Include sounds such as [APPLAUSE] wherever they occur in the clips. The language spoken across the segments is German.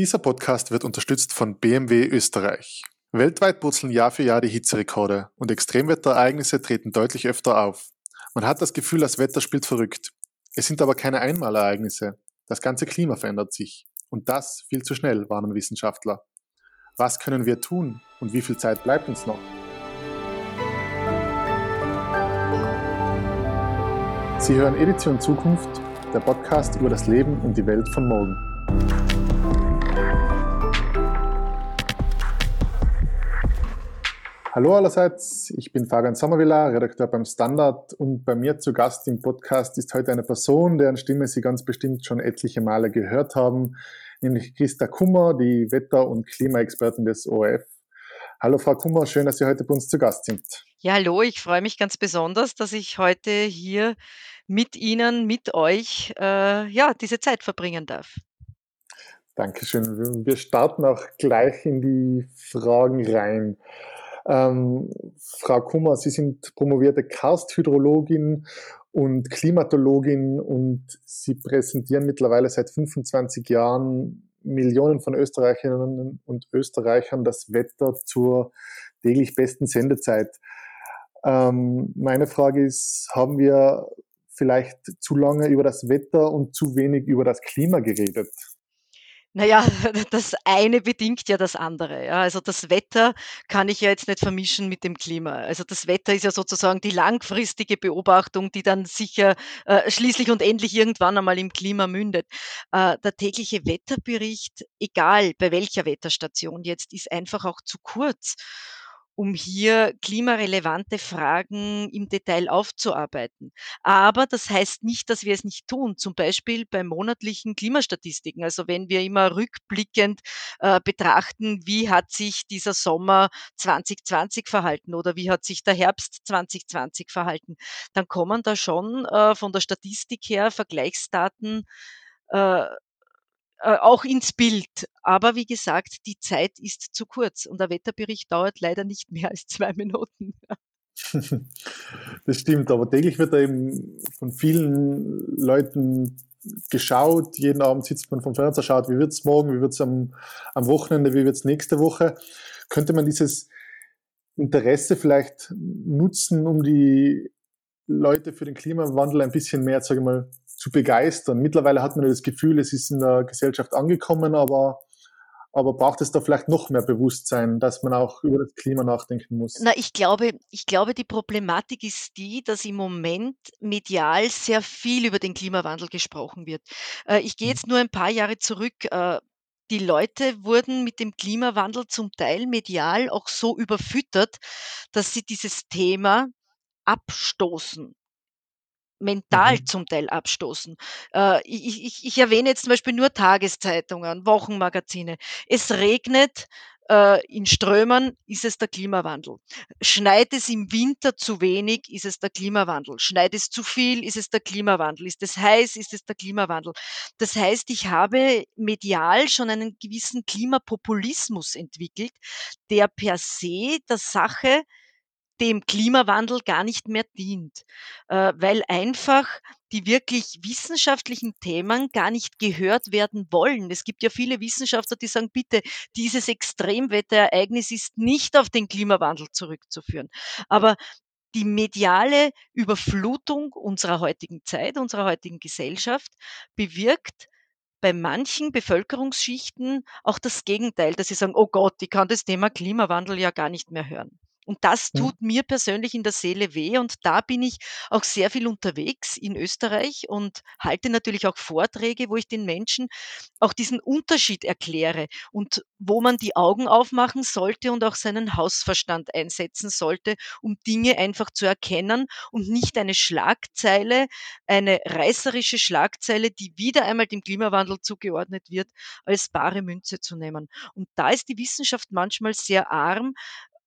Dieser Podcast wird unterstützt von BMW Österreich. Weltweit purzeln Jahr für Jahr die Hitzerekorde und Extremwetterereignisse treten deutlich öfter auf. Man hat das Gefühl, das Wetter spielt verrückt. Es sind aber keine Einmalereignisse. Das ganze Klima verändert sich. Und das viel zu schnell, warnen Wissenschaftler. Was können wir tun und wie viel Zeit bleibt uns noch? Sie hören Edition Zukunft, der Podcast über das Leben und die Welt von morgen. Hallo allerseits, ich bin Fabian Sommervilla, Redakteur beim Standard und bei mir zu Gast im Podcast ist heute eine Person, deren Stimme Sie ganz bestimmt schon etliche Male gehört haben, nämlich Christa Kummer, die Wetter- und Klimaexpertin des ORF. Hallo Frau Kummer, schön, dass Sie heute bei uns zu Gast sind. Ja, hallo, ich freue mich ganz besonders, dass ich heute hier mit Ihnen, mit euch, äh, ja, diese Zeit verbringen darf. Dankeschön. Wir starten auch gleich in die Fragen rein. Ähm, Frau Kummer, Sie sind promovierte Karsthydrologin und Klimatologin und Sie präsentieren mittlerweile seit 25 Jahren Millionen von Österreicherinnen und Österreichern das Wetter zur täglich besten Sendezeit. Ähm, meine Frage ist, haben wir vielleicht zu lange über das Wetter und zu wenig über das Klima geredet? Naja, [LAUGHS] das eine bedingt ja das andere. Ja. Also das Wetter kann ich ja jetzt nicht vermischen mit dem Klima. Also das Wetter ist ja sozusagen die langfristige Beobachtung, die dann sicher äh, schließlich und endlich irgendwann einmal im Klima mündet. Äh, der tägliche Wetterbericht, egal bei welcher Wetterstation jetzt, ist einfach auch zu kurz um hier klimarelevante Fragen im Detail aufzuarbeiten. Aber das heißt nicht, dass wir es nicht tun. Zum Beispiel bei monatlichen Klimastatistiken. Also wenn wir immer rückblickend äh, betrachten, wie hat sich dieser Sommer 2020 verhalten oder wie hat sich der Herbst 2020 verhalten, dann kommen da schon äh, von der Statistik her Vergleichsdaten äh, äh, auch ins Bild. Aber wie gesagt, die Zeit ist zu kurz und der Wetterbericht dauert leider nicht mehr als zwei Minuten. [LAUGHS] Das stimmt, aber täglich wird da eben von vielen Leuten geschaut. Jeden Abend sitzt man vom Fernseher, schaut, wie wird es morgen, wie wird es am, am Wochenende, wie wird es nächste Woche. Könnte man dieses Interesse vielleicht nutzen, um die Leute für den Klimawandel ein bisschen mehr, sage ich mal, zu begeistern. Mittlerweile hat man das Gefühl, es ist in der Gesellschaft angekommen, aber aber braucht es da vielleicht noch mehr Bewusstsein, dass man auch über das Klima nachdenken muss? Na, ich glaube, ich glaube, die Problematik ist die, dass im Moment medial sehr viel über den Klimawandel gesprochen wird. Äh, ich gehe mhm. jetzt nur ein paar Jahre zurück. Äh, die Leute wurden mit dem Klimawandel zum Teil medial auch so überfüttert, dass sie dieses Thema abstoßen mental mhm. zum Teil abstoßen. Äh, ich, ich, ich erwähne jetzt zum Beispiel nur Tageszeitungen, Wochenmagazine. Es regnet äh, in Strömen, ist es der Klimawandel. Schneit es im Winter zu wenig, ist es der Klimawandel. Schneit es zu viel, ist es der Klimawandel. Ist es heiß, ist es der Klimawandel. Das heißt, ich habe medial schon einen gewissen Klimapopulismus entwickelt, der per se der Sache dem Klimawandel gar nicht mehr dient, äh, weil einfach die wirklich wissenschaftlichen Themen gar nicht gehört werden wollen. Es gibt ja viele Wissenschaftler, die sagen, bitte, dieses Extremwetterereignis ist nicht auf den Klimawandel zurückzuführen. Aber die mediale Überflutung unserer heutigen Zeit, unserer heutigen Gesellschaft bewirkt bei manchen Bevölkerungsschichten auch das Gegenteil, dass sie sagen, oh Gott, ich kann das Thema Klimawandel ja gar nicht mehr hören. Und das tut mhm. mir persönlich in der Seele weh. Und da bin ich auch sehr viel unterwegs in Österreich und halte natürlich auch Vorträge, wo ich den Menschen auch diesen Unterschied erkläre und wo man die Augen aufmachen sollte und auch seinen Hausverstand einsetzen sollte, um Dinge einfach zu erkennen und nicht eine Schlagzeile, eine reißerische Schlagzeile, die wieder einmal dem Klimawandel zugeordnet wird, als bare Münze zu nehmen. Und da ist die Wissenschaft manchmal sehr arm,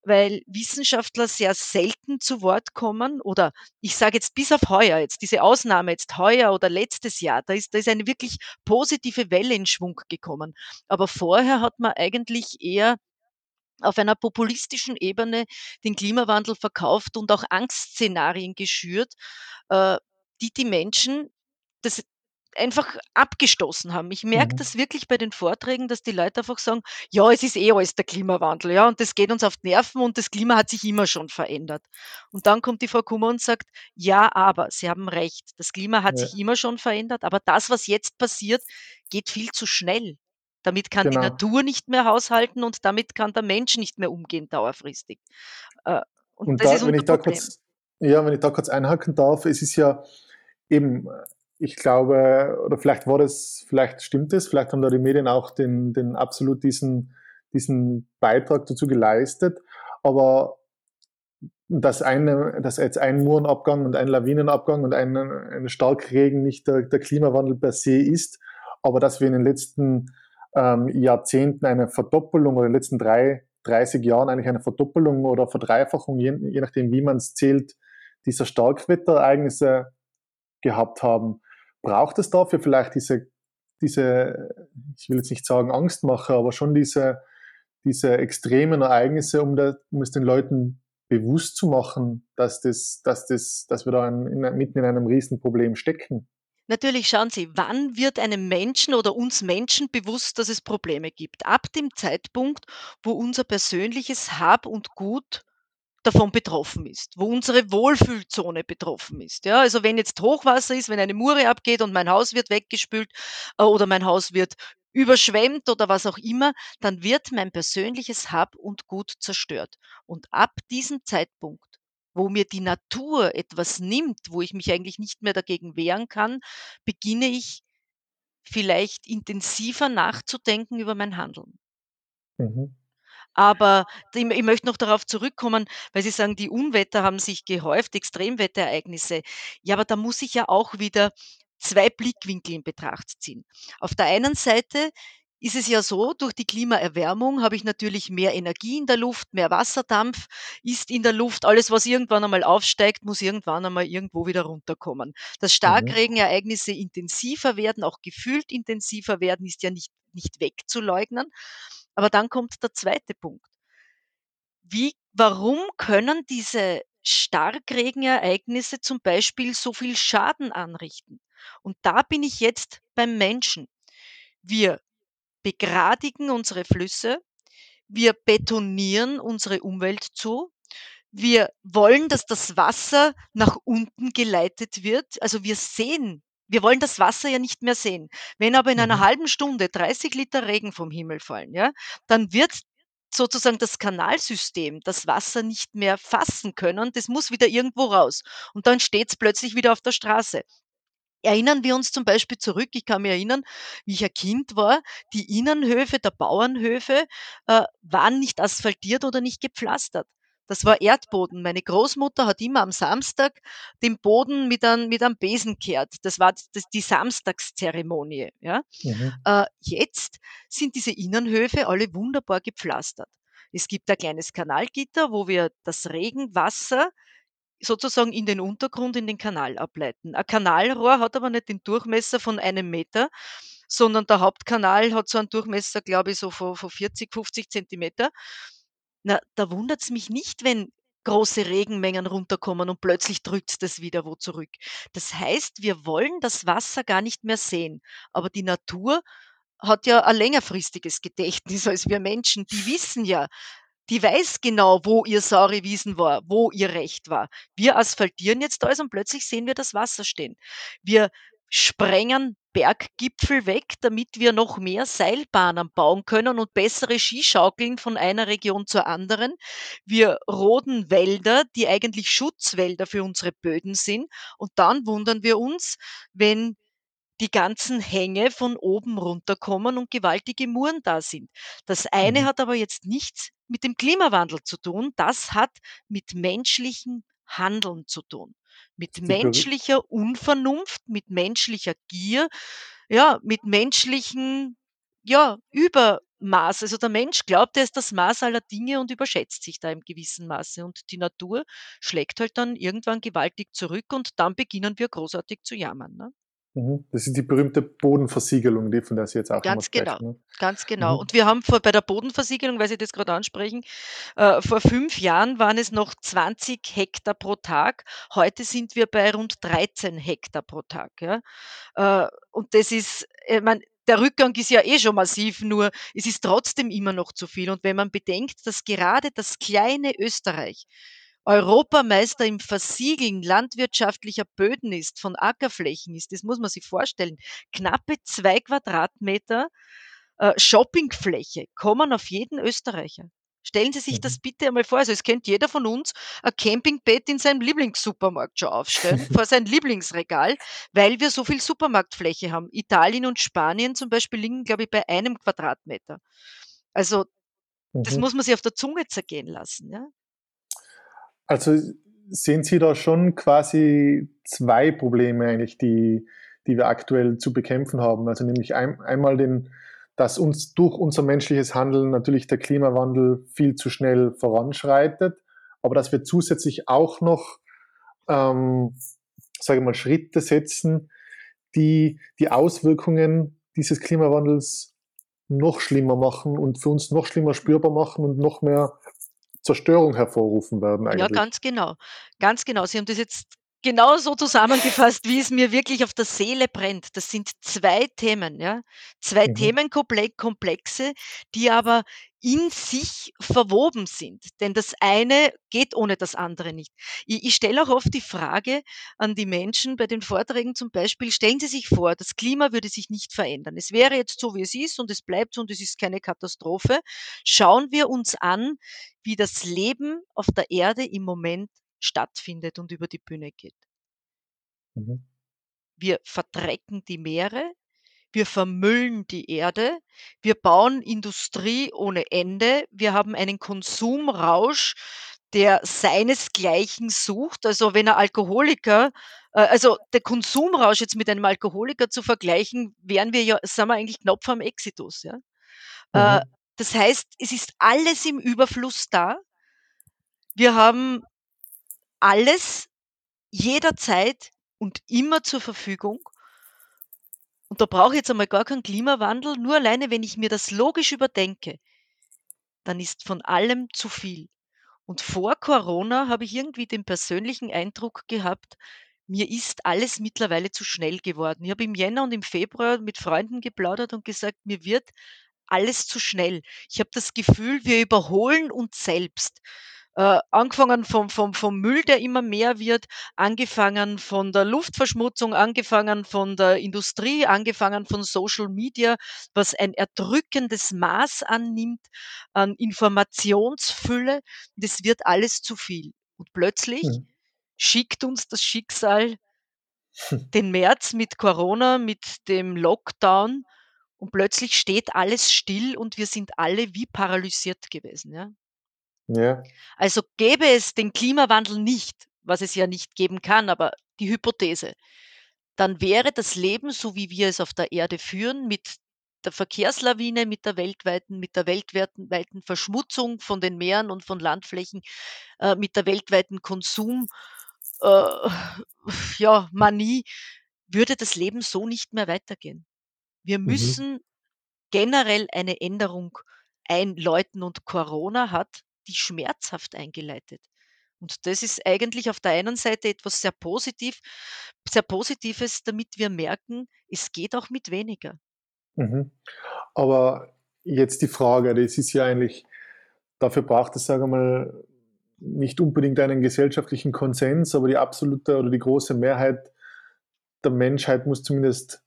weil Wissenschaftler sehr selten zu Wort kommen oder ich sage jetzt bis auf heuer, jetzt diese Ausnahme jetzt heuer oder letztes Jahr, da ist, da ist eine wirklich positive Welle in Schwung gekommen. Aber vorher hat man eigentlich eher auf einer populistischen Ebene den Klimawandel verkauft und auch Angstszenarien geschürt, äh, die die Menschen, das einfach abgestoßen haben. Ich merke Mhm. das wirklich bei den Vorträgen, dass die Leute einfach sagen: „Ja, es ist eh alles der Klimawandel, ja, und das geht uns auf die Nerven und das Klima hat sich immer schon verändert.“ Und dann kommt die Frau Kummer und sagt: „Ja, aber Sie haben recht. Das Klima hat sich Ja, immer schon verändert, aber das, was jetzt passiert, geht viel zu schnell. Damit kann die genau. Natur nicht mehr haushalten und damit kann der Mensch nicht mehr umgehen dauerfristig.“ Äh, und Und das ist da wenn unser ich da kurz ja, wenn ich da kurz einhaken darf, es ist ja eben, ich glaube oder vielleicht war das vielleicht stimmt es, vielleicht haben da die Medien auch den den absolut diesen diesen Beitrag dazu geleistet, aber dass eine dass jetzt ein Murenabgang und ein Lawinenabgang und ein ein Starkregen nicht der der Klimawandel per se ist, aber dass wir in den letzten, ähm, Jahrzehnten eine Verdoppelung oder in den letzten drei 30 Jahren eigentlich eine Verdoppelung oder Verdreifachung, je je nachdem, wie man es zählt, dieser Starkwetterereignisse gehabt haben. Braucht es dafür vielleicht diese diese ich will jetzt nicht sagen Angstmacher, aber schon diese diese extremen Ereignisse, um da um es den Leuten bewusst zu machen, dass das dass das dass wir da in in mitten in einem Riesenproblem stecken. Natürlich, schauen Sie, wann wird einem Menschen oder uns Menschen bewusst, dass es Probleme gibt? Ab dem Zeitpunkt, wo unser persönliches Hab und Gut davon betroffen ist, wo unsere Wohlfühlzone betroffen ist. Ja, also wenn jetzt Hochwasser ist, wenn eine Mure abgeht und mein Haus wird weggespült äh, oder mein Haus wird überschwemmt oder was auch immer, dann wird mein persönliches Hab und Gut zerstört. Und ab diesem Zeitpunkt, wo mir die Natur etwas nimmt, wo ich mich eigentlich nicht mehr dagegen wehren kann, beginne ich vielleicht intensiver nachzudenken über mein Handeln. Mhm. Aber ich möchte noch darauf zurückkommen, weil Sie sagen, die Unwetter haben sich gehäuft, Extremwetterereignisse. Ja, aber da muss ich ja auch wieder 2 Blickwinkel in Betracht ziehen. Auf der einen Seite ist es ja so, durch die Klimaerwärmung habe ich natürlich mehr Energie in der Luft, mehr Wasserdampf ist in der Luft. Alles, was irgendwann einmal aufsteigt, muss irgendwann einmal irgendwo wieder runterkommen. Dass Mhm. Starkregenereignisse intensiver werden, auch gefühlt intensiver werden, ist ja nicht nicht wegzuleugnen. Aber dann kommt der zweite Punkt. Wie warum können diese Starkregenereignisse zum Beispiel so viel Schaden anrichten? Und da bin ich jetzt beim Menschen. Wir begradigen unsere Flüsse, wir betonieren unsere Umwelt zu, wir wollen, dass das Wasser nach unten geleitet wird. Also, wir sehen wir wollen das Wasser ja nicht mehr sehen. Wenn aber in einer Mhm. halben Stunde 30 Liter Regen vom Himmel fallen, ja, dann wird sozusagen das Kanalsystem das Wasser nicht mehr fassen können. Das muss wieder irgendwo raus. Und dann steht's plötzlich wieder auf der Straße. Erinnern wir uns zum Beispiel zurück ich kann mich erinnern, wie ich ein Kind war, die Innenhöfe der Bauernhöfe, äh, waren nicht asphaltiert oder nicht gepflastert. Das war Erdboden. Meine Großmutter hat immer am Samstag den Boden mit einem mit einem Besen kehrt. Das war das die Samstagszeremonie, ja? Mhm. Äh, jetzt sind diese Innenhöfe alle wunderbar gepflastert. Es gibt ein kleines Kanalgitter, wo wir das Regenwasser sozusagen in den Untergrund, in den Kanal ableiten. Ein Kanalrohr hat aber nicht den Durchmesser von einem Meter, sondern der Hauptkanal hat so einen Durchmesser, glaube ich, so von von 40, 50 Zentimeter. Na, da wundert's mich nicht, wenn große Regenmengen runterkommen und plötzlich drückt's das wieder wo zurück. Das heißt, wir wollen das Wasser gar nicht mehr sehen, aber die Natur hat ja ein längerfristiges Gedächtnis [LAUGHS] als wir Menschen. Die wissen ja die weiß genau, wo ihr saure Wiesen war, wo ihr Recht war. Wir asphaltieren jetzt alles und plötzlich sehen wir das Wasser stehen. Wir sprengen Berggipfel weg, damit wir noch mehr Seilbahnen bauen können und bessere Skischaukeln von einer Region zur anderen. Wir roden Wälder, die eigentlich Schutzwälder für unsere Böden sind. Und dann wundern wir uns, wenn die ganzen Hänge von oben runterkommen und gewaltige Muren da sind. Das eine Mhm. hat aber jetzt nichts mit dem Klimawandel zu tun, das hat mit menschlichem Handeln zu tun. Mit menschlicher Unvernunft, mit menschlicher Gier, ja, mit menschlichen, ja, Übermaß. Also der Mensch glaubt, er ist das Maß aller Dinge und überschätzt sich da im gewissen Maße. Und die Natur schlägt halt dann irgendwann gewaltig zurück und dann beginnen wir großartig zu jammern, ne? Mhm. Das ist die berühmte Bodenversiegelung, die von der Sie jetzt auch Ganz genau, sprechen. Ne? ganz genau. Mhm. Und wir haben vor bei der Bodenversiegelung, weil Sie das gerade ansprechen, äh, vor fünf Jahren waren es noch 20 Hektar pro Tag. Heute sind wir bei rund 13 Hektar pro Tag, ja. Äh, und das ist ich meine, der Rückgang ist ja eh schon massiv, nur es ist trotzdem immer noch zu viel. Und wenn man bedenkt, dass gerade das kleine Österreich Europameister im Versiegeln landwirtschaftlicher Böden ist, von Ackerflächen ist, das muss man sich vorstellen. Knappe zwei Quadratmeter äh, Shoppingfläche kommen auf jeden Österreicher. Stellen Sie sich das Mhm. bitte einmal vor. Also es kennt jeder von uns ein Campingbett in seinem Lieblingssupermarkt schon aufstellen, [LAUGHS] vor sein Lieblingsregal, weil wir so viel Supermarktfläche haben. Italien und Spanien zum Beispiel liegen, glaube ich, bei einem Quadratmeter. Also das Mhm. muss man sich auf der Zunge zergehen lassen. Ja? Also sehen Sie da schon quasi zwei Probleme eigentlich, die, die wir aktuell zu bekämpfen haben. Also nämlich ein, einmal den, dass uns durch unser menschliches Handeln natürlich der Klimawandel viel zu schnell voranschreitet, aber dass wir zusätzlich auch noch, ähm, sage ich mal, Schritte setzen, die die Auswirkungen dieses Klimawandels noch schlimmer machen und für uns noch schlimmer spürbar machen und noch mehr Zerstörung hervorrufen werden Ja, eigentlich. ganz genau. Ganz genau. Sie haben das jetzt genau so zusammengefasst, wie es mir wirklich auf der Seele brennt. Das sind 2 Themen, ja? 2 Mhm. Themenkomplexe, die aber in sich verwoben sind. Denn das eine geht ohne das andere nicht. Ich ich stelle auch oft die Frage an die Menschen bei den Vorträgen zum Beispiel, stellen Sie sich vor, das Klima würde sich nicht verändern. Es wäre jetzt so, wie es ist und es bleibt so und es ist keine Katastrophe. Schauen wir uns an, wie das Leben auf der Erde im Moment stattfindet und über die Bühne geht. Mhm. Wir verdrecken die Meere, wir vermüllen die Erde, wir bauen Industrie ohne Ende, wir haben einen Konsumrausch, der seinesgleichen sucht. Also, wenn ein Alkoholiker äh, also, der Konsumrausch jetzt mit einem Alkoholiker zu vergleichen, wären wir ja sind wir eigentlich knapp vorm Exitus, ja? Äh, Mhm. das heißt, es ist alles im Überfluss da. Wir haben alles jederzeit und immer zur Verfügung. Und da brauche ich jetzt einmal gar keinen Klimawandel, nur alleine, wenn ich mir das logisch überdenke, dann ist von allem zu viel. Und vor Corona habe ich irgendwie den persönlichen Eindruck gehabt, mir ist alles mittlerweile zu schnell geworden. Ich habe im Jänner und im Februar mit Freunden geplaudert und gesagt, mir wird alles zu schnell. Ich habe das Gefühl, wir überholen uns selbst. Äh, angefangen vom, vom, vom Müll, der immer mehr wird, angefangen von der Luftverschmutzung, angefangen von der Industrie, angefangen von Social Media, was ein erdrückendes Maß annimmt an Informationsfülle. Das wird alles zu viel. Und plötzlich Mhm. schickt uns das Schicksal den März mit Corona, mit dem Lockdown und plötzlich steht alles still und wir sind alle wie paralysiert gewesen, ja. Ja. Also gäbe es den Klimawandel nicht, was es ja nicht geben kann, aber die Hypothese, dann wäre das Leben, so wie wir es auf der Erde führen, mit der Verkehrslawine, mit der weltweiten mit der weltweiten weiten Verschmutzung von den Meeren und von Landflächen, äh, mit der weltweiten Konsum äh, ja, Manie, würde das Leben so nicht mehr weitergehen. Wir Mhm. müssen generell eine Änderung einläuten und Corona hat die schmerzhaft eingeleitet. Und das ist eigentlich auf der einen Seite etwas sehr positiv sehr Positives, damit wir merken, es geht auch mit weniger. Mhm. Aber jetzt die Frage, das ist ja eigentlich, dafür braucht es, sage ich mal, nicht unbedingt einen gesellschaftlichen Konsens, aber die absolute oder die große Mehrheit der Menschheit muss zumindest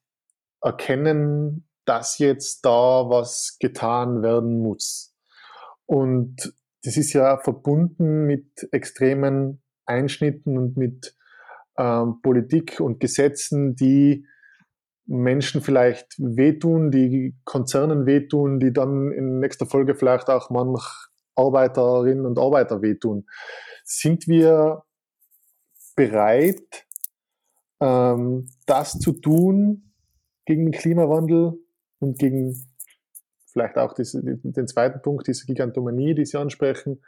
erkennen, dass jetzt da was getan werden muss. Und das ist ja verbunden mit extremen Einschnitten und mit ähm, Politik und Gesetzen, die Menschen vielleicht wehtun, die Konzernen wehtun, die dann in nächster Folge vielleicht auch manch Arbeiterinnen und Arbeiter wehtun. Sind wir bereit, ähm, das zu tun gegen den Klimawandel und gegen vielleicht auch diese, den zweiten Punkt, diese Gigantomanie, die Sie ansprechen?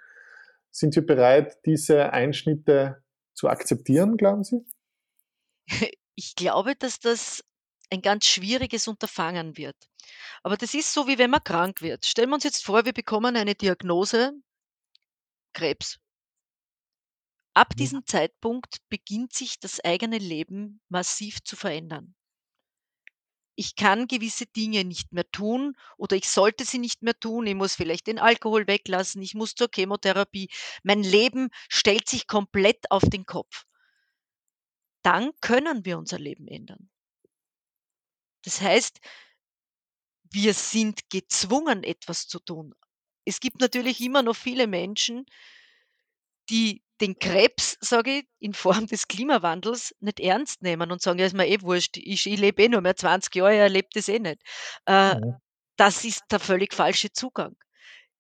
Sind wir bereit, diese Einschnitte zu akzeptieren, glauben Sie? Ich glaube, dass das ein ganz schwieriges Unterfangen wird. Aber das ist so, wie wenn man krank wird. Stellen wir uns jetzt vor, wir bekommen eine Diagnose Krebs. Ab Mhm. diesem Zeitpunkt beginnt sich das eigene Leben massiv zu verändern. Ich kann gewisse Dinge nicht mehr tun oder ich sollte sie nicht mehr tun. Ich muss vielleicht den Alkohol weglassen, ich muss zur Chemotherapie. Mein Leben stellt sich komplett auf den Kopf. Dann können wir unser Leben ändern. Das heißt wir sind gezwungen, etwas zu tun. Es gibt natürlich immer noch viele Menschen die den Krebs, sage ich, in Form des Klimawandels nicht ernst nehmen und sagen: „Ja, ist mir eh wurscht, ich ich lebe eh nur mehr 20 Jahre, er lebt das eh nicht.“ Äh, Mhm. das ist der völlig falsche Zugang.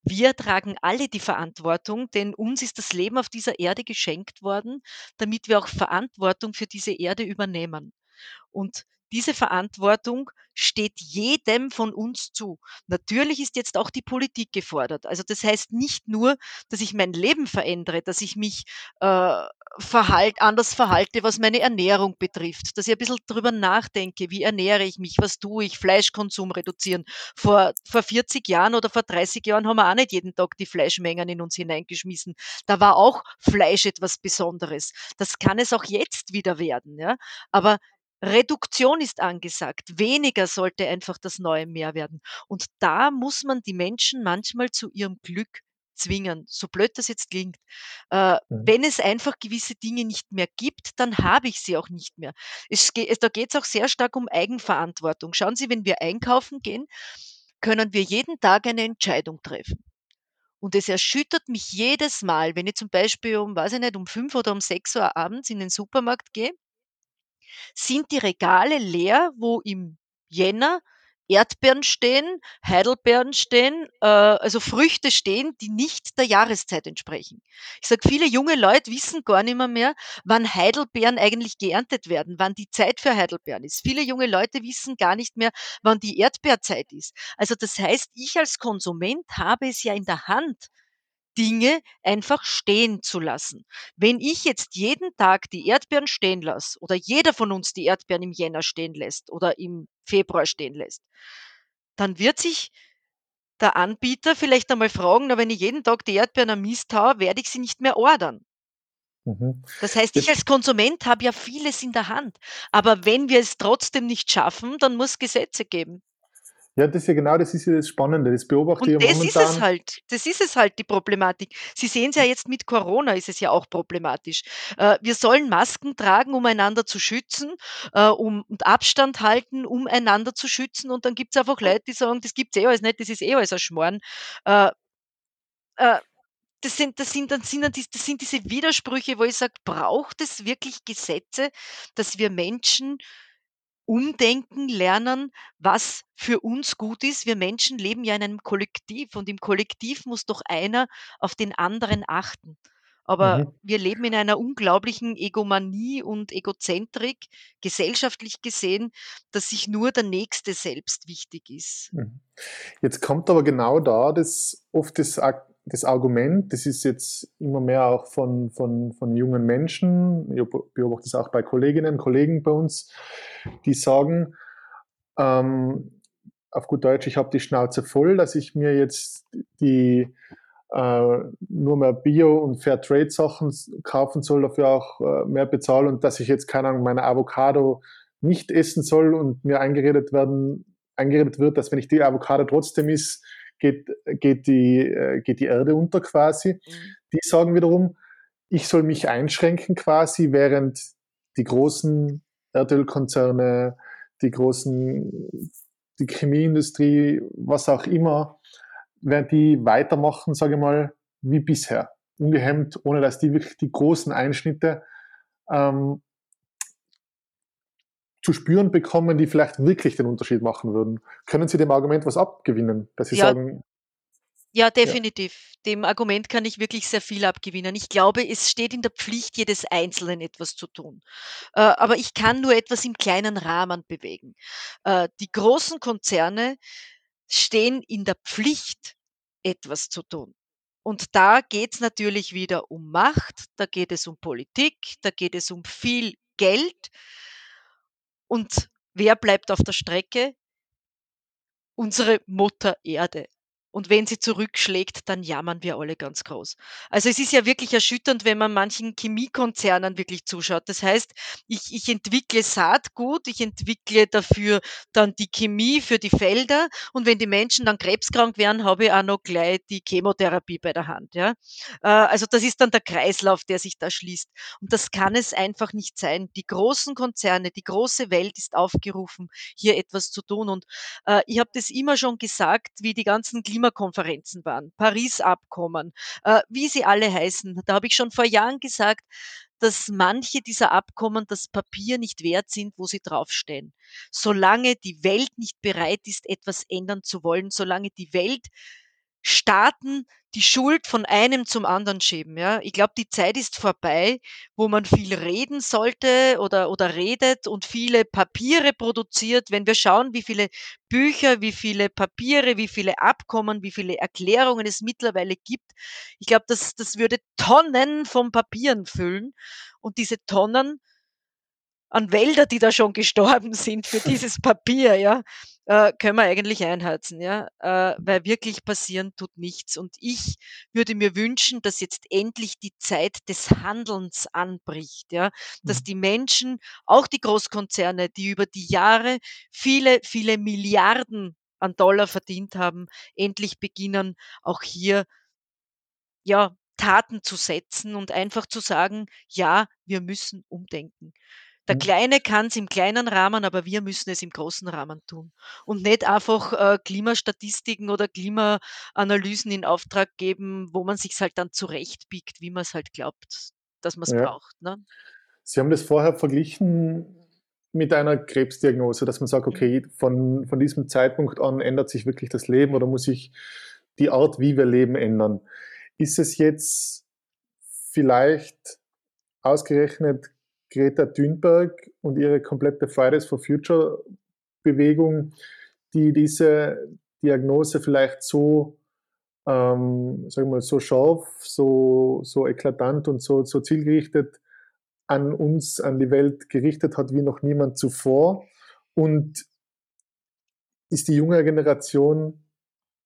Wir tragen alle die Verantwortung, denn uns ist das Leben auf dieser Erde geschenkt worden, damit wir auch Verantwortung für diese Erde übernehmen. Und diese Verantwortung steht jedem von uns zu. Natürlich ist jetzt auch die Politik gefordert. Also das heißt nicht nur, dass ich mein Leben verändere, dass ich mich äh, verhalt, anders verhalte, was meine Ernährung betrifft, dass ich ein bisschen drüber nachdenke, wie ernähre ich mich, was tue ich, Fleischkonsum reduzieren. Vor, vor 40 Jahren oder vor 30 Jahren haben wir auch nicht jeden Tag die Fleischmengen in uns hineingeschmissen. Da war auch Fleisch etwas Besonderes. Das kann es auch jetzt wieder werden. Ja? Aber Reduktion ist angesagt. Weniger sollte einfach das neue Mehr werden. Und da muss man die Menschen manchmal zu ihrem Glück zwingen, so blöd das jetzt klingt. Äh, Mhm. wenn es einfach gewisse Dinge nicht mehr gibt, dann habe ich sie auch nicht mehr. Es es da geht's auch sehr stark um Eigenverantwortung. Schauen Sie, wenn wir einkaufen gehen, können wir jeden Tag eine Entscheidung treffen. Und es erschüttert mich jedes Mal, wenn ich zum Beispiel um, weiß ich nicht, um 5 oder um 6:00 abends in den Supermarkt gehe sind die Regale leer, wo im Jänner Erdbeeren stehen, Heidelbeeren stehen, äh, also Früchte stehen, die nicht der Jahreszeit entsprechen. Ich sage, viele junge Leute wissen gar nicht mehr, mehr, wann Heidelbeeren eigentlich geerntet werden, wann die Zeit für Heidelbeeren ist. Viele junge Leute wissen gar nicht mehr, wann die Erdbeerzeit ist. Also das heißt, ich als Konsument habe es ja in der Hand, Dinge einfach stehen zu lassen. Wenn ich jetzt jeden Tag die Erdbeeren stehen lasse oder jeder von uns die Erdbeeren im Jänner stehen lässt oder im Februar stehen lässt, dann wird sich der Anbieter vielleicht einmal fragen, na, wenn ich jeden Tag die Erdbeeren am Mist haue, werde ich sie nicht mehr ordern. Mhm. Das heißt, ich als Konsument habe ja vieles in der Hand. Aber wenn wir es trotzdem nicht schaffen, dann muss es Gesetze geben. Ja, das ist ja genau das ist ja das Spannende. Das beobachte Und ich ja das ist es momentan. halt. Das ist es halt, die Problematik. Sie sehen's ja jetzt mit Corona ist es ja auch problematisch. Äh, wir sollen Masken tragen, um einander zu schützen, äh, um und Abstand halten, um einander zu schützen. Und dann gibt's einfach Leute, die sagen: „Das gibt's eh alles nicht, das ist eh alles ein Schmarrn.“ Äh, äh, das sind das sind dann sind das sind diese Widersprüche, wo ich sage: „Braucht es wirklich Gesetze, dass wir Menschen umdenken lernen, was für uns gut ist. Wir Menschen leben ja in einem Kollektiv und im Kollektiv muss doch einer auf den anderen achten. Aber Mhm. wir leben in einer unglaublichen Egomanie und Egozentrik, gesellschaftlich gesehen, dass sich nur der Nächste selbst wichtig ist. Mhm. Jetzt kommt aber genau da das oft das, das Argument, das ist jetzt immer mehr auch von, von, von jungen Menschen, ich beobachte das auch bei Kolleginnen und Kollegen bei uns, die sagen, ähm, auf gut Deutsch, ich habe die Schnauze voll, dass ich mir jetzt die äh, nur mehr Bio- und Fairtrade-Sachen kaufen soll, dafür auch äh, mehr bezahle und dass ich jetzt, keine Ahnung, meine Avocado nicht essen soll und mir eingeredet werden, eingeredet wird, dass wenn ich die Avocado trotzdem isst, geht, geht, die, äh, geht die Erde unter quasi. Mhm. Die sagen wiederum, ich soll mich einschränken quasi, während die großen Erdölkonzerne, die großen, die Chemieindustrie, was auch immer, während die weitermachen, sage ich mal, wie bisher. Ungehemmt, ohne dass die wirklich die großen Einschnitte ähm, zu spüren bekommen, die vielleicht wirklich den Unterschied machen würden. Können Sie dem Argument was abgewinnen, dass Sie Ja, sagen, ja, ja, definitiv. Dem Argument kann ich wirklich sehr viel abgewinnen. Ich glaube, es steht in der Pflicht jedes Einzelnen, etwas zu tun. Äh, aber ich kann nur etwas im kleinen Rahmen bewegen. Äh, die großen Konzerne stehen in der Pflicht, etwas zu tun. Und da geht's natürlich wieder um Macht, da geht es um Politik, da geht es um viel Geld. Und wer bleibt auf der Strecke? Unsere Mutter Erde. Und wenn sie zurückschlägt, dann jammern wir alle ganz groß. Also, es ist ja wirklich erschütternd, wenn man manchen Chemiekonzernen wirklich zuschaut. Das heißt, ich ich entwickle Saatgut, ich entwickle dafür dann die Chemie für die Felder und wenn die Menschen dann krebskrank werden, habe ich auch noch gleich die Chemotherapie bei der Hand, ja. Äh, also, das ist dann der Kreislauf, der sich da schließt. Und das kann es einfach nicht sein. Die großen Konzerne, die große Welt ist aufgerufen, hier etwas zu tun. Und, äh, ich habe das immer schon gesagt, wie die ganzen Klimakonferenzen waren, Paris-Abkommen, äh, wie sie alle heißen. Da habe ich schon vor Jahren gesagt, dass manche dieser Abkommen das Papier nicht wert sind, wo sie draufstehen. Solange die Welt nicht bereit ist, etwas ändern zu wollen, solange die Welt Staaten die Schuld von einem zum anderen schieben, ja. Ich glaube, die Zeit ist vorbei, wo man viel reden sollte oder oder redet und viele Papiere produziert. Wenn wir schauen, wie viele Bücher, wie viele Papiere, wie viele Abkommen, wie viele Erklärungen es mittlerweile gibt. Ich glaube, das das würde Tonnen von Papieren füllen und diese Tonnen an Wälder, die da schon [LAUGHS] gestorben sind für [LAUGHS] dieses Papier, ja, äh, können wir eigentlich einheizen, ja, äh, weil wirklich passieren tut nichts. Und ich würde mir wünschen, dass jetzt endlich die Zeit des Handelns anbricht, ja, dass Mhm. die Menschen, auch die Großkonzerne, die über die Jahre viele, viele Milliarden an Dollar verdient haben, endlich beginnen, auch hier ja, Taten zu setzen und einfach zu sagen: „Ja, wir müssen umdenken.“ Der Mhm. Kleine kann es im kleinen Rahmen, aber wir müssen es im großen Rahmen tun. Und nicht einfach, äh, Klimastatistiken oder Klimaanalysen in Auftrag geben, wo man sich's halt dann zurechtbiegt, wie man es halt glaubt, dass man es Ja. braucht, ne? Sie haben das vorher verglichen mit einer Krebsdiagnose, dass man sagt: Mhm. „Okay, von von diesem Zeitpunkt an ändert sich wirklich das Leben oder muss sich die Art, wie wir leben, ändern.“ Ist es jetzt vielleicht ausgerechnet Greta Thunberg und ihre komplette Fridays for Future Bewegung, die diese Diagnose vielleicht so, ähm, sagen wir mal, so scharf, so so eklatant und so so zielgerichtet an uns, an die Welt gerichtet hat wie noch niemand zuvor? Und ist die junge Generation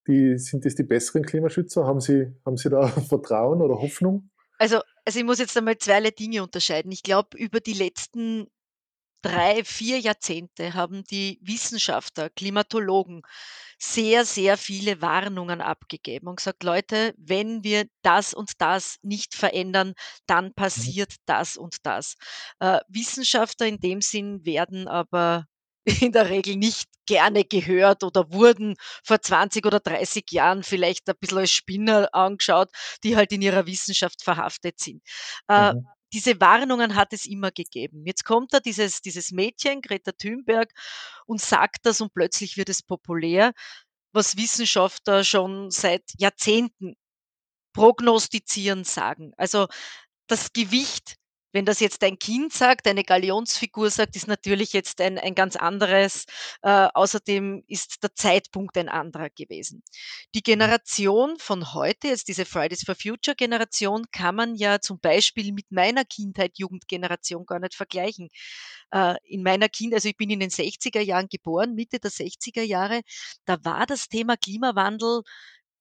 die sind das die besseren Klimaschützer? Haben Sie haben Sie da [LAUGHS] Vertrauen oder Hoffnung? Also also, ich muss jetzt einmal zweierlei Dinge unterscheiden. Ich glaube, über die letzten 3, 4 Jahrzehnte haben die Wissenschaftler, Klimatologen sehr, sehr viele Warnungen abgegeben und gesagt: „Leute, wenn wir das und das nicht verändern, dann Mhm. passiert das und das.“ Äh, Wissenschaftler in dem Sinn werden aber in der Regel nicht gerne gehört oder wurden vor 20 oder 30 Jahren vielleicht ein bisschen als Spinner angeschaut, die halt in ihrer Wissenschaft verhaftet sind. Äh, Mhm. diese Warnungen hat es immer gegeben. Jetzt kommt da dieses dieses Mädchen, Greta Thunberg, und sagt das und plötzlich wird es populär, was Wissenschaftler schon seit Jahrzehnten prognostizieren, sagen. Also, das Gewicht, wenn das jetzt ein Kind sagt, eine Galionsfigur sagt, ist natürlich jetzt ein ein ganz anderes. Äh, außerdem ist der Zeitpunkt ein anderer gewesen. Die Mhm. Generation von heute, jetzt diese Fridays for Future Generation, kann man ja zum Beispiel mit meiner Kindheit, Jugendgeneration gar nicht vergleichen. Äh, in meiner Kind also ich bin in den 60er Jahren geboren, Mitte der 60er Jahre, da war das Thema Klimawandel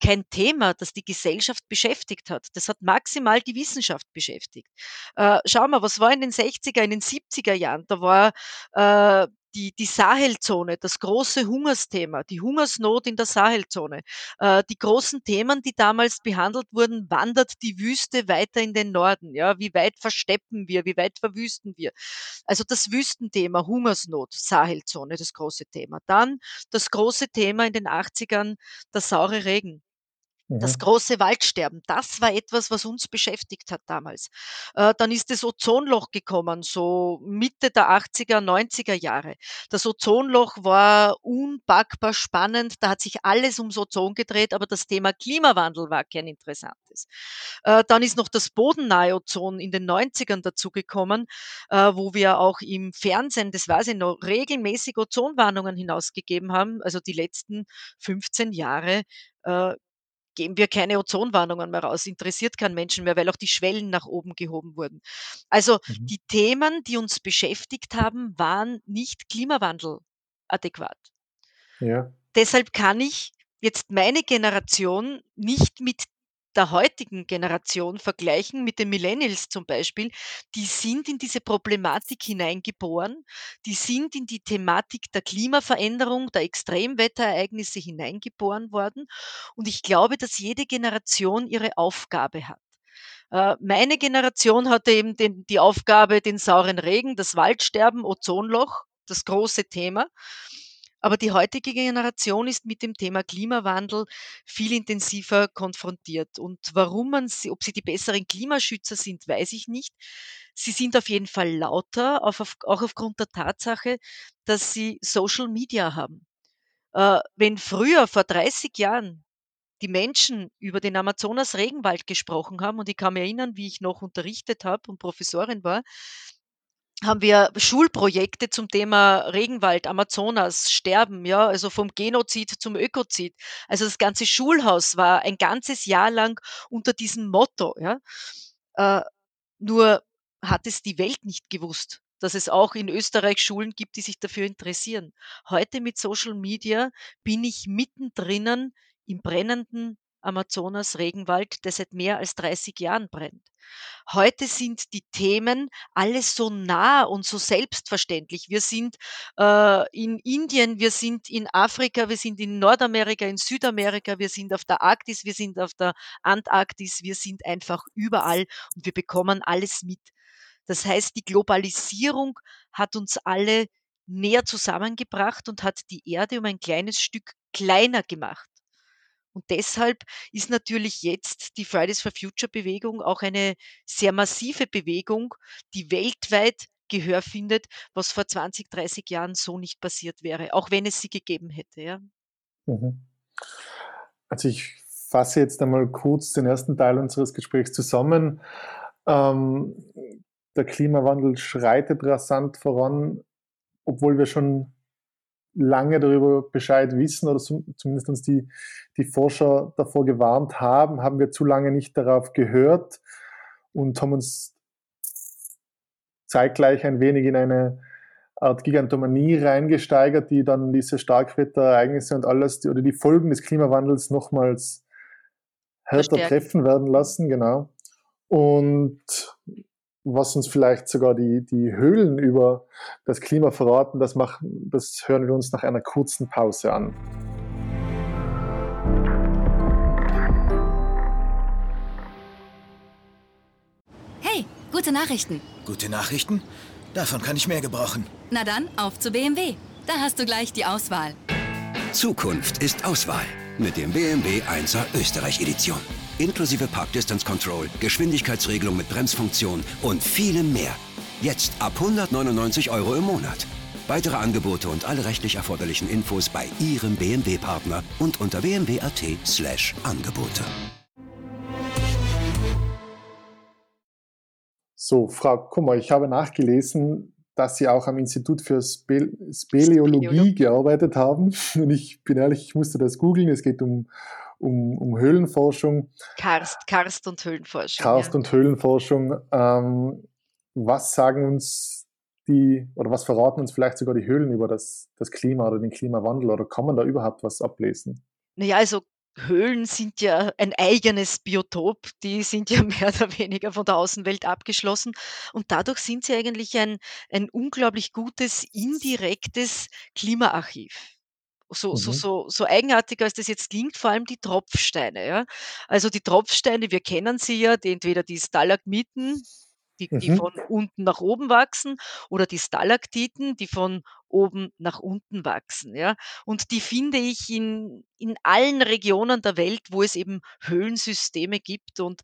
kein Thema, das die Gesellschaft beschäftigt hat. Das hat maximal die Wissenschaft beschäftigt. Äh, schau mal, was war in den 60er, in den 70er Jahren? Da war, äh, die die Sahelzone, das große Hungersthema, die Hungersnot in der Sahelzone. Äh, die großen Themen, die damals behandelt wurden, wandert die Wüste weiter in den Norden, ja? Wie weit versteppen wir? Wie weit verwüsten wir? Also, das Wüstenthema, Hungersnot, Sahelzone, das große Thema. Dann das große Thema in den 80ern, der saure Regen. Das Mhm. große Waldsterben, das war etwas, was uns beschäftigt hat damals. Äh, dann ist das Ozonloch gekommen, so Mitte der 80er, 90er Jahre. Das Ozonloch war unpackbar spannend, da hat sich alles ums Ozon gedreht, aber das Thema Klimawandel war kein interessantes. Äh, dann ist noch das bodennahe Ozon in den 90ern dazugekommen, äh, wo wir auch im Fernsehen, das weiß ich noch, regelmäßig Ozonwarnungen hinausgegeben haben. Also die letzten 15 Jahre, geben wir keine Ozonwarnungen mehr raus, interessiert keinen Menschen mehr, weil auch die Schwellen nach oben gehoben wurden. Also Mhm. die Themen, die uns beschäftigt haben, waren nicht Klimawandel adäquat. Ja. Deshalb kann ich jetzt meine Generation nicht mit der heutigen Generation vergleichen, mit den Millennials zum Beispiel. Die sind in diese Problematik hineingeboren. Die sind in die Thematik der Klimaveränderung, der Extremwetterereignisse hineingeboren worden. Und ich glaube, dass jede Generation ihre Aufgabe hat. Äh, meine Generation hatte eben den, die Aufgabe, den sauren Regen, das Waldsterben, Ozonloch, das große Thema. Aber die heutige Generation ist mit dem Thema Klimawandel viel intensiver konfrontiert. Und warum man sie, ob sie die besseren Klimaschützer sind, weiß ich nicht. Sie sind auf jeden Fall lauter, auch aufgrund der Tatsache, dass sie Social Media haben. Äh, wenn früher vor 30 Jahren die Menschen über den Amazonas-Regenwald gesprochen haben, und ich kann mich erinnern, wie ich noch unterrichtet habe und Professorin war, haben wir Schulprojekte zum Thema Regenwald, Amazonas, Sterben, ja, also vom Genozid zum Ökozid. Also das ganze Schulhaus war ein ganzes Jahr lang unter diesem Motto, ja. Äh, nur hat es die Welt nicht gewusst, dass es auch in Österreich Schulen gibt, die sich dafür interessieren. Heute mit Social Media bin ich mittendrin im brennenden Amazonas-Regenwald, der seit mehr als 30 Jahren brennt. Heute sind die Themen alles so nah und so selbstverständlich. Wir sind äh, in Indien, wir sind in Afrika, wir sind in Nordamerika, in Südamerika, wir sind auf der Arktis, wir sind auf der Antarktis, wir sind einfach überall und wir bekommen alles mit. Das heißt, die Globalisierung hat uns alle näher zusammengebracht und hat die Erde um ein kleines Stück kleiner gemacht. Und deshalb ist natürlich jetzt die Fridays for Future Bewegung auch eine sehr massive Bewegung, die weltweit Gehör findet, was vor 20, 30 Jahren so nicht passiert wäre, auch wenn es sie gegeben hätte. Ja. Mhm. Also ich fasse jetzt einmal kurz den ersten Teil unseres Gesprächs zusammen. Ähm, der Klimawandel schreitet rasant voran, obwohl wir schon lange darüber Bescheid wissen oder zumindest uns die, die Forscher davor gewarnt haben, haben wir zu lange nicht darauf gehört und haben uns zeitgleich ein wenig in eine Art Gigantomanie reingesteigert, die dann diese Starkwetterereignisse und alles die, oder die Folgen des Klimawandels nochmals härter treffen werden lassen, genau. Und was uns vielleicht sogar die, die Höhlen über das Klima verraten, das, machen, das hören wir uns nach einer kurzen Pause an. Hey, gute Nachrichten. Gute Nachrichten? Davon kann ich mehr gebrauchen. Na dann, auf zu BMW. Da hast du gleich die Auswahl. Zukunft ist Auswahl mit dem BMW 1er Österreich Edition inklusive Park Distance Control, Geschwindigkeitsregelung mit Bremsfunktion und vielem mehr. Jetzt ab 199 Euro im Monat. Weitere Angebote und alle rechtlich erforderlichen Infos bei Ihrem BMW-Partner und unter bmw.at slash Angebote. So, Frau Kummer, ich habe nachgelesen, dass Sie auch am Institut für Spe Speleologie, Speleologie gearbeitet haben. [LAUGHS] Und ich bin ehrlich, ich musste das googeln. Es geht um um, um Höhlenforschung. Karst, Karst und Höhlenforschung. Karst ja. und Höhlenforschung. Ähm, was sagen uns die, oder was verraten uns vielleicht sogar die Höhlen über das, das Klima oder den Klimawandel? Oder kann man da überhaupt was ablesen? Naja, also Höhlen sind ja ein eigenes Biotop, die sind ja [LAUGHS] mehr oder weniger von der Außenwelt abgeschlossen und dadurch sind sie eigentlich ein, ein unglaublich gutes indirektes Klimaarchiv so, so, mhm. so, so eigenartig, als das jetzt klingt, vor allem die Tropfsteine. Ja? Also die Tropfsteine, wir kennen sie ja, die, entweder die Stalagmiten, die, die mhm. von unten nach oben wachsen, oder die Stalaktiten, die von oben nach unten wachsen. Ja? Und die finde ich in, in allen Regionen der Welt, wo es eben Höhlensysteme gibt. Und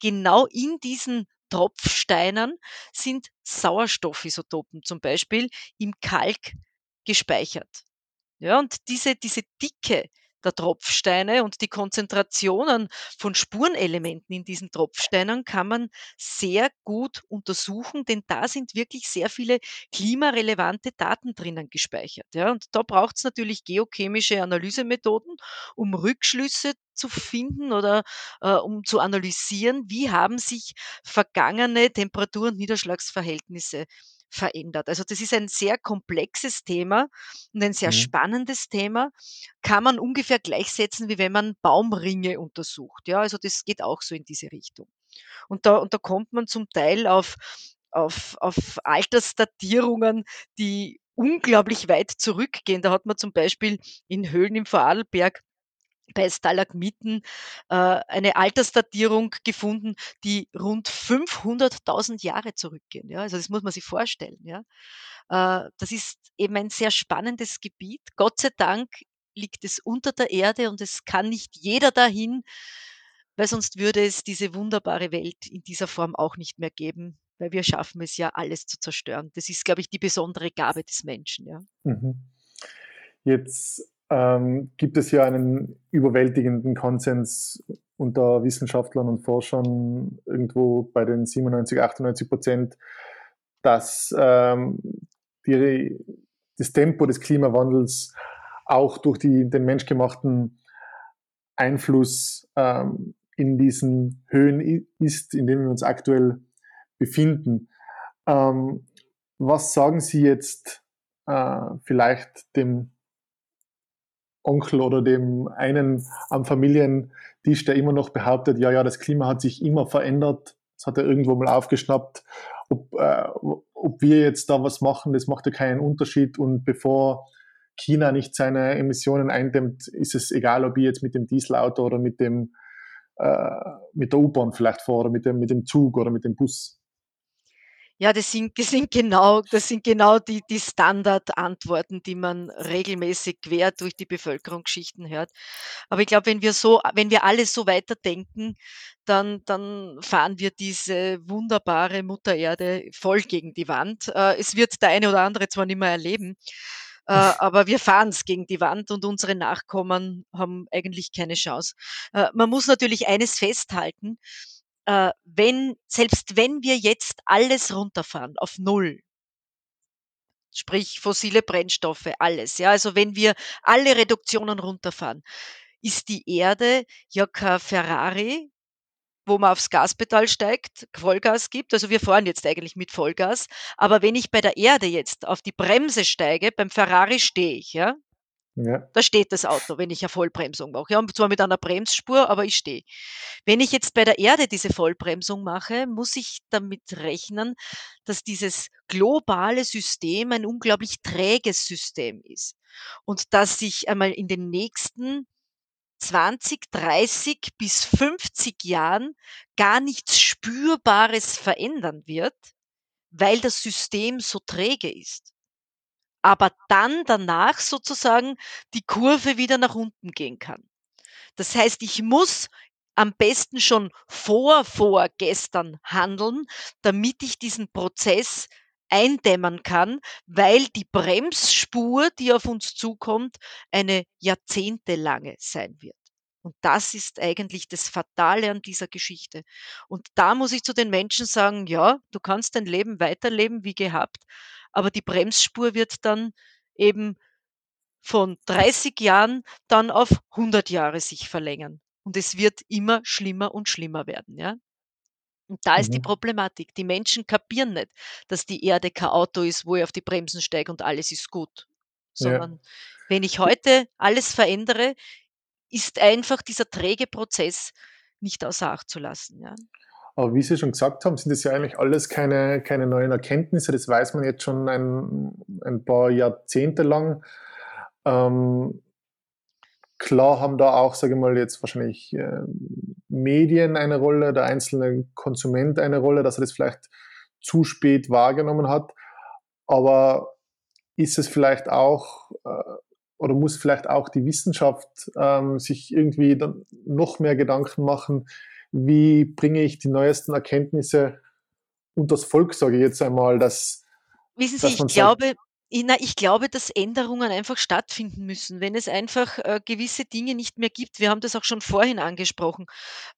genau in diesen Tropfsteinen sind Sauerstoffisotopen zum Beispiel im Kalk gespeichert. Ja, und diese diese Dicke der Tropfsteine und die Konzentrationen von Spurenelementen in diesen Tropfsteinen kann man sehr gut untersuchen, denn da sind wirklich sehr viele klimarelevante Daten drinnen gespeichert. Ja. Und da braucht es natürlich geochemische Analysemethoden, um Rückschlüsse zu finden oder äh, um zu analysieren, wie haben sich vergangene Temperatur- und Niederschlagsverhältnisse verändert. Also das ist ein sehr komplexes Thema und ein sehr mhm. spannendes Thema. Kann man ungefähr gleichsetzen, wie wenn man Baumringe untersucht. Ja, also das geht auch so in diese Richtung. Und da, und da kommt man zum Teil auf, auf, auf Altersdatierungen, die unglaublich weit zurückgehen. Da hat man zum Beispiel in Höhlen im Vorarlberg bei Stalagmiten äh, eine Altersdatierung gefunden, die rund 500.000 Jahre zurückgehen. Ja? Also das muss man sich vorstellen. Ja? Äh, das ist eben ein sehr spannendes Gebiet. Gott sei Dank liegt es unter der Erde und es kann nicht jeder dahin, weil sonst würde es diese wunderbare Welt in dieser Form auch nicht mehr geben, weil wir schaffen es ja, alles zu zerstören. Das ist, glaube ich, die besondere Gabe des Menschen. Ja. Mhm. Jetzt ähm, gibt es ja einen überwältigenden Konsens unter Wissenschaftlern und Forschern irgendwo bei den 97, 98 Prozent, dass ähm, die, das Tempo des Klimawandels auch durch die, den menschgemachten Einfluss ähm, in diesen Höhen ist, in denen wir uns aktuell befinden. Ähm, was sagen Sie jetzt äh, vielleicht dem Onkel oder dem einen am Familientisch, der immer noch behauptet, ja, ja, das Klima hat sich immer verändert. Das hat er irgendwo mal aufgeschnappt. Ob, äh, ob wir jetzt da was machen, das macht ja keinen Unterschied. Und bevor China nicht seine Emissionen eindämmt, ist es egal, ob ich jetzt mit dem Dieselauto oder mit dem äh, mit der U-Bahn vielleicht fahre oder mit dem, mit dem Zug oder mit dem Bus. Ja, das sind, das sind genau, das sind genau die, die Standardantworten, die man regelmäßig quer durch die Bevölkerungsschichten hört. Aber ich glaube, wenn wir so, wenn wir alle so weiterdenken, dann, dann fahren wir diese wunderbare Mutter Erde voll gegen die Wand. Äh, es wird der eine oder andere zwar nicht mehr erleben, äh, [LAUGHS] aber wir fahren es gegen die Wand und unsere Nachkommen haben eigentlich keine Chance. Äh, man muss natürlich eines festhalten äh, wenn, selbst wenn wir jetzt alles runterfahren auf Null, sprich fossile Brennstoffe, alles, ja, also wenn wir alle Reduktionen runterfahren, ist die Erde ja kein Ferrari, wo man aufs Gaspedal steigt, Vollgas gibt. Also wir fahren jetzt eigentlich mit Vollgas. Aber wenn ich bei der Erde jetzt auf die Bremse steige, beim Ferrari stehe ich, ja. Ja. Da steht das Auto, wenn ich eine Vollbremsung mache. Ja, und zwar mit einer Bremsspur, aber ich stehe. Wenn ich jetzt bei der Erde diese Vollbremsung mache, muss ich damit rechnen, dass dieses globale System ein unglaublich träges System ist. Und dass sich einmal in den nächsten 20, 30 bis 50 Jahren gar nichts Spürbares verändern wird, weil das System so träge ist aber dann danach sozusagen die Kurve wieder nach unten gehen kann. Das heißt, ich muss am besten schon vor vorgestern handeln, damit ich diesen Prozess eindämmen kann, weil die Bremsspur, die auf uns zukommt, eine jahrzehntelange sein wird. Und das ist eigentlich das Fatale an dieser Geschichte. Und da muss ich zu den Menschen sagen, ja, du kannst dein Leben weiterleben wie gehabt, aber die Bremsspur wird dann eben von 30 Jahren dann auf 100 Jahre sich verlängern. Und es wird immer schlimmer und schlimmer werden, ja. Und da ist die mhm. Problematik. Die Menschen kapieren nicht, dass die Erde kein Auto ist, wo ich auf die Bremsen steige und alles ist gut. Sondern ja. wenn ich heute alles verändere, ist einfach dieser träge Prozess nicht außer Acht zu lassen. Ja. Aber wie Sie schon gesagt haben, sind das ja eigentlich alles keine, keine neuen Erkenntnisse. Das weiß man jetzt schon ein, ein paar Jahrzehnte lang. Ähm, klar haben da auch, sage ich mal, jetzt wahrscheinlich äh, Medien eine Rolle, der einzelne Konsument eine Rolle, dass er das vielleicht zu spät wahrgenommen hat. Aber ist es vielleicht auch äh, oder muss vielleicht auch die Wissenschaft ähm, sich irgendwie dann noch mehr Gedanken machen, wie bringe ich die neuesten Erkenntnisse und das Volk, sage ich jetzt einmal, dass. Wissen Sie, dass ich glaube, na, ich glaube, dass Änderungen einfach stattfinden müssen. Wenn es einfach, äh, gewisse Dinge nicht mehr gibt wir haben das auch schon vorhin angesprochen,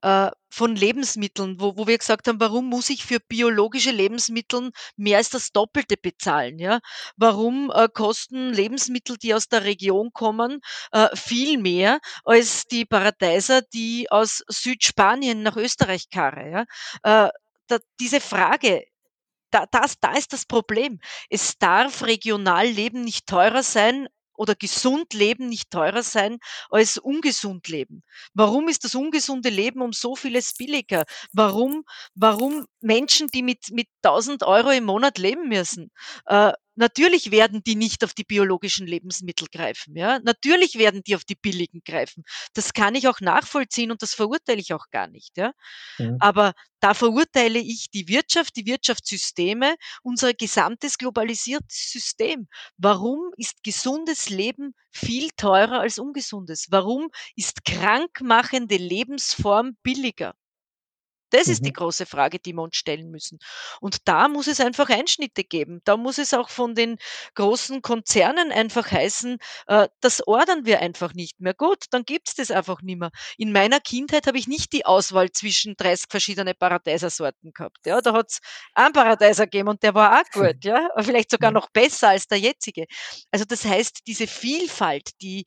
äh, von Lebensmitteln, wo wo wir gesagt haben: „Warum muss ich für biologische Lebensmitteln mehr als das Doppelte bezahlen“, ja? Warum, äh, kosten Lebensmittel, die aus der Region kommen, äh, viel mehr als die Paradeiser, die aus Südspanien nach Österreich karre, ja? Äh, da diese Frage da das da ist das Problem. Es darf regional Leben nicht teurer sein oder gesund Leben nicht teurer sein als ungesund Leben. Warum ist das ungesunde Leben um so vieles billiger? Warum warum Menschen, die mit mit 1.000 Euro im Monat leben müssen? Äh, natürlich werden die nicht auf die biologischen Lebensmittel greifen, ja? Natürlich werden die auf die billigen greifen. Das kann ich auch nachvollziehen und das verurteile ich auch gar nicht, ja? Mhm. Aber da verurteile ich die Wirtschaft, die Wirtschaftssysteme, unser gesamtes globalisiertes System. Warum ist gesundes Leben viel teurer als ungesundes? Warum ist krankmachende Lebensform billiger? Das ist die Mhm. große Frage, die wir uns stellen müssen. Und da muss es einfach Einschnitte geben. Da muss es auch von den großen Konzernen einfach heißen, äh, das ordern wir einfach nicht mehr. Gut, dann gibt's das einfach nimmer. In meiner Kindheit habe ich nicht die Auswahl zwischen 30 verschiedene Paradeisersorten gehabt, ja? Da hat's einen Paradeiser gegeben und der war auch [LAUGHS] gut, ja? Vielleicht sogar noch besser als der jetzige. Also, das heißt, diese Vielfalt, die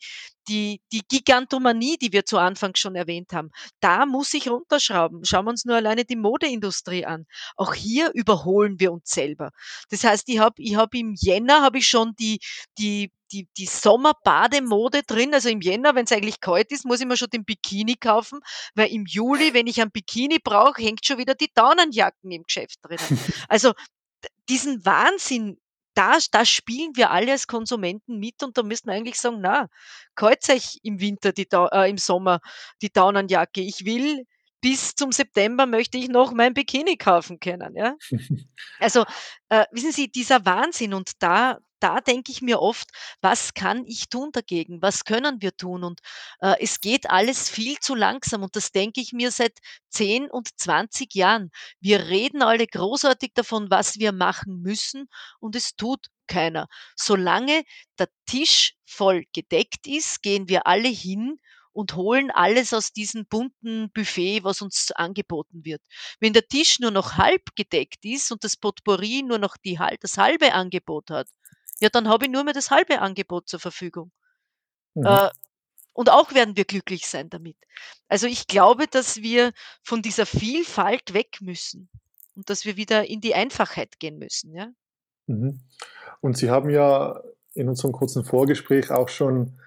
die die Gigantomanie, die wir zu Anfang schon erwähnt haben, da muss ich runterschrauben. Schauen wir uns nur alleine die Modeindustrie an. Auch hier überholen wir uns selber. Das heißt, ich habe ich habe im Jänner habe ich schon die die die die Sommerbademode drin. Also, im Jänner, wenn's eigentlich kalt ist, muss ich mir schon den Bikini kaufen, weil im Juli, wenn ich einen Bikini brauche, hängt schon wieder die Daunenjacken im Geschäft drinnen. Also, diesen Wahnsinn, da da spielen wir alle als Konsumenten mit und da müssten wir eigentlich sagen: „Na, kreuzt euch im Winter die äh, im Sommer die Daunenjacke. Ich will bis zum September möchte ich noch mein Bikini kaufen können“, ja? [LAUGHS] Also, äh, wissen Sie, dieser Wahnsinn und da da denke ich mir oft: „Was kann ich tun dagegen? Was können wir tun?“ Und, äh, es geht alles viel zu langsam und das denke ich mir seit 10 und 20 Jahren. Wir reden alle großartig davon, was wir machen müssen und es tut keiner. Solange der Tisch voll gedeckt ist, gehen wir alle hin und holen alles aus diesem bunten Buffet, was uns angeboten wird. Wenn der Tisch nur noch halb gedeckt ist und das Potpourri nur noch die das halbe Angebot hat, ja, dann habe ich nur mehr das halbe Angebot zur Verfügung. Mhm. Äh, und auch werden wir glücklich sein damit. Also, ich glaube, dass wir von dieser Vielfalt weg müssen und dass wir wieder in die Einfachheit gehen müssen, ja? Mhm. Und Sie haben ja in unserem kurzen Vorgespräch auch schon,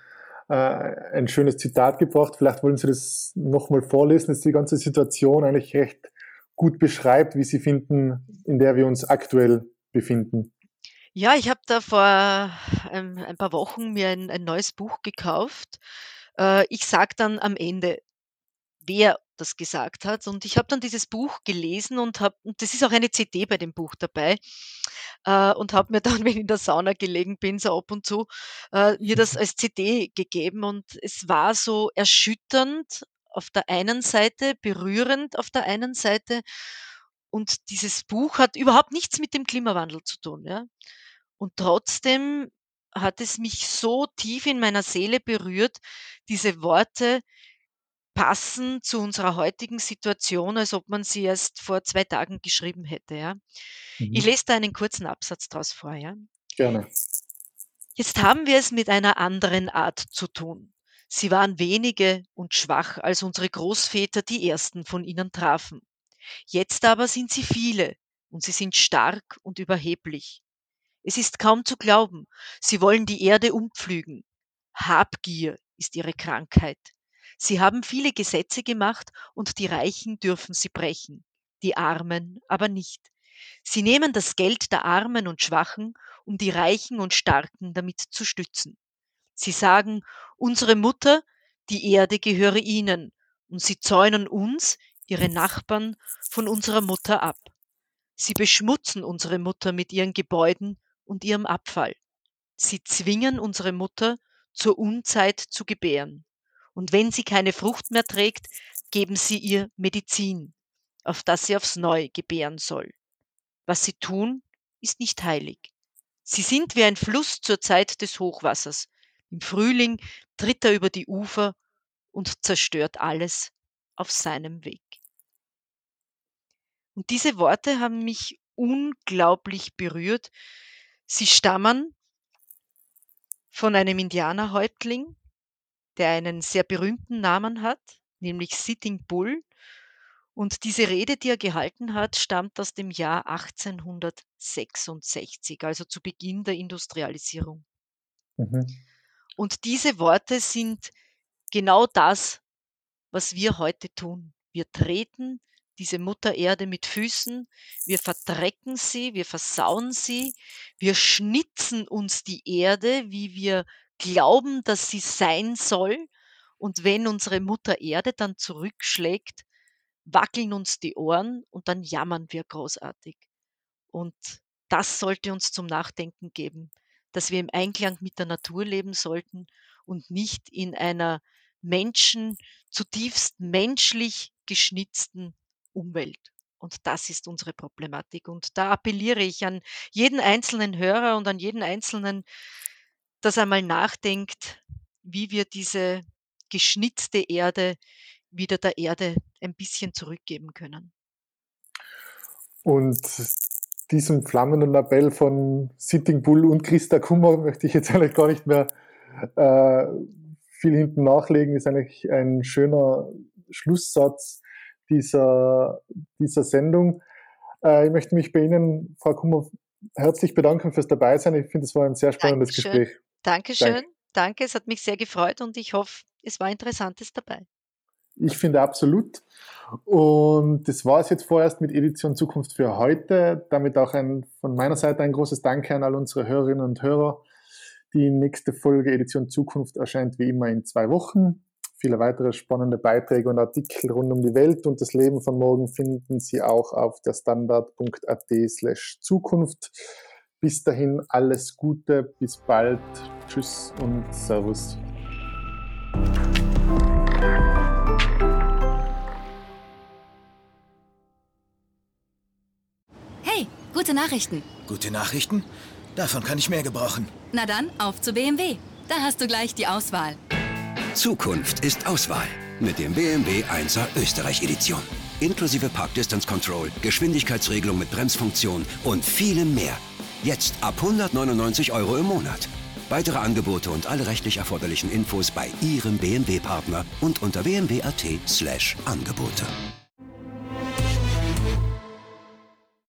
äh, ein schönes Zitat gebracht. Vielleicht wollen Sie das noch mal vorlesen, das die ganze Situation eigentlich recht gut beschreibt, wie Sie finden, in der wir uns aktuell befinden. Ja, ich habe da vor, ähm, ein paar Wochen mir ein ein neues Buch gekauft. Äh, ich sage dann am Ende, wer das gesagt hat. Und ich habe dann dieses Buch gelesen und habe und das ist auch eine CD bei dem Buch dabei, äh, und habe mir [LAUGHS] dann, wenn ich in der Sauna gelegen bin, so ab und zu, äh, mir das als CD gegeben und es war so erschütternd auf der einen Seite, berührend auf der einen Seite und dieses Buch hat überhaupt nichts mit dem Klimawandel zu tun, ja? Und trotzdem hat es mich so tief in meiner Seele berührt. Diese Worte passen zu unserer heutigen Situation, als ob man sie erst vor 2 Tagen geschrieben hätte, ja? Ich Mhm. lese da einen kurzen Absatz draus vor, ja? Gerne. Jetzt haben wir es mit einer anderen Art zu tun. Sie waren wenige und schwach, als unsere Großväter die ersten von ihnen trafen. Jetzt aber sind sie viele und sie sind stark und überheblich. Es ist kaum zu glauben, sie wollen die Erde umpflügen. Habgier ist ihre Krankheit. Sie haben viele Gesetze gemacht und die Reichen dürfen sie brechen, die Armen aber nicht. Sie nehmen das Geld der Armen und Schwachen, um die Reichen und Starken damit zu stützen. Sie sagen, unsere Mutter, die Erde gehöre ihnen, und sie zäunen uns, ihre Nachbarn, von unserer Mutter ab. Sie beschmutzen unsere Mutter mit ihren Gebäuden und ihrem Abfall. Sie zwingen unsere Mutter, zur Unzeit zu gebären. Und wenn sie keine Frucht mehr trägt, geben sie ihr Medizin, auf dass sie aufs Neu gebären soll. Was sie tun, ist nicht heilig. Sie sind wie ein Fluss zur Zeit des Hochwassers. Im Frühling tritt er über die Ufer und zerstört alles auf seinem Weg. Und diese Worte haben mich unglaublich berührt. Sie stammen von einem Indianerhäuptling, der einen sehr berühmten Namen hat, nämlich Sitting Bull. Und diese Rede, die er gehalten hat, stammt aus dem Jahr 1866, also zu Beginn der Industrialisierung. Mhm. Und diese Worte sind genau das, was wir heute tun. Wir treten diese Mutter Erde mit Füßen, wir verdrecken sie, wir versauen sie, wir schnitzen uns die Erde, wie wir glauben, dass sie sein soll. Und wenn unsere Mutter Erde dann zurückschlägt, wackeln uns die Ohren und dann jammern wir großartig. Und das sollte uns zum Nachdenken geben, dass wir im Einklang mit der Natur leben sollten und nicht in einer Menschen, zutiefst menschlich geschnitzten Umwelt. Und das ist unsere Problematik. Und da appelliere ich an jeden einzelnen Hörer und an jeden einzelnen, dass einmal nachdenkt, wie wir diese geschnitzte Erde wieder der Erde ein bisschen zurückgeben können. Und diesem flammenden Appell von Sitting Bull und Christa Kummer möchte ich jetzt [LAUGHS] eigentlich gar nicht mehr äh, viel hinten nachlegen, ist eigentlich ein schöner Schlusssatz dieser, dieser Sendung. Äh, ich möchte mich bei Ihnen, Frau Kummer, herzlich bedanken fürs Dabeisein. Ich finde, es war ein sehr spannendes Dankeschön. Gespräch. Dankeschön. Danke. Danke, es hat mich sehr gefreut und ich hoffe, es war Interessantes dabei. Ich finde absolut. Und das war es jetzt vorerst mit Edition Zukunft für heute. Damit auch ein, von meiner Seite ein großes Danke an all unsere Hörerinnen und Hörer. Die nächste Folge Edition Zukunft erscheint wie immer in zwei Wochen. Viele weitere spannende Beiträge und Artikel rund um die Welt und das Leben von morgen finden Sie auch auf der standard.at slash Zukunft. Bis dahin alles Gute, bis bald. Tschüss und Servus. Hey, gute Nachrichten. Gute Nachrichten? Davon kann ich mehr gebrauchen. Na dann, auf zu BMW. Da hast du gleich die Auswahl. Zukunft ist Auswahl mit dem BMW 1er Österreich Edition. Inklusive Park Distance Control, Geschwindigkeitsregelung mit Bremsfunktion und vielem mehr. Jetzt ab 199 Euro im Monat. Weitere Angebote und alle rechtlich erforderlichen Infos bei Ihrem BMW-Partner und unter bmw.at slash Angebote.